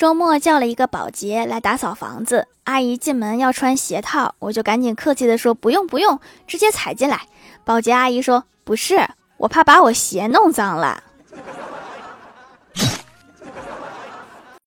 周末叫了一个保洁来打扫房子阿姨进门要穿鞋套我就赶紧客气的说不用不用直接踩进来。保洁阿姨说不是我怕把我鞋弄脏了。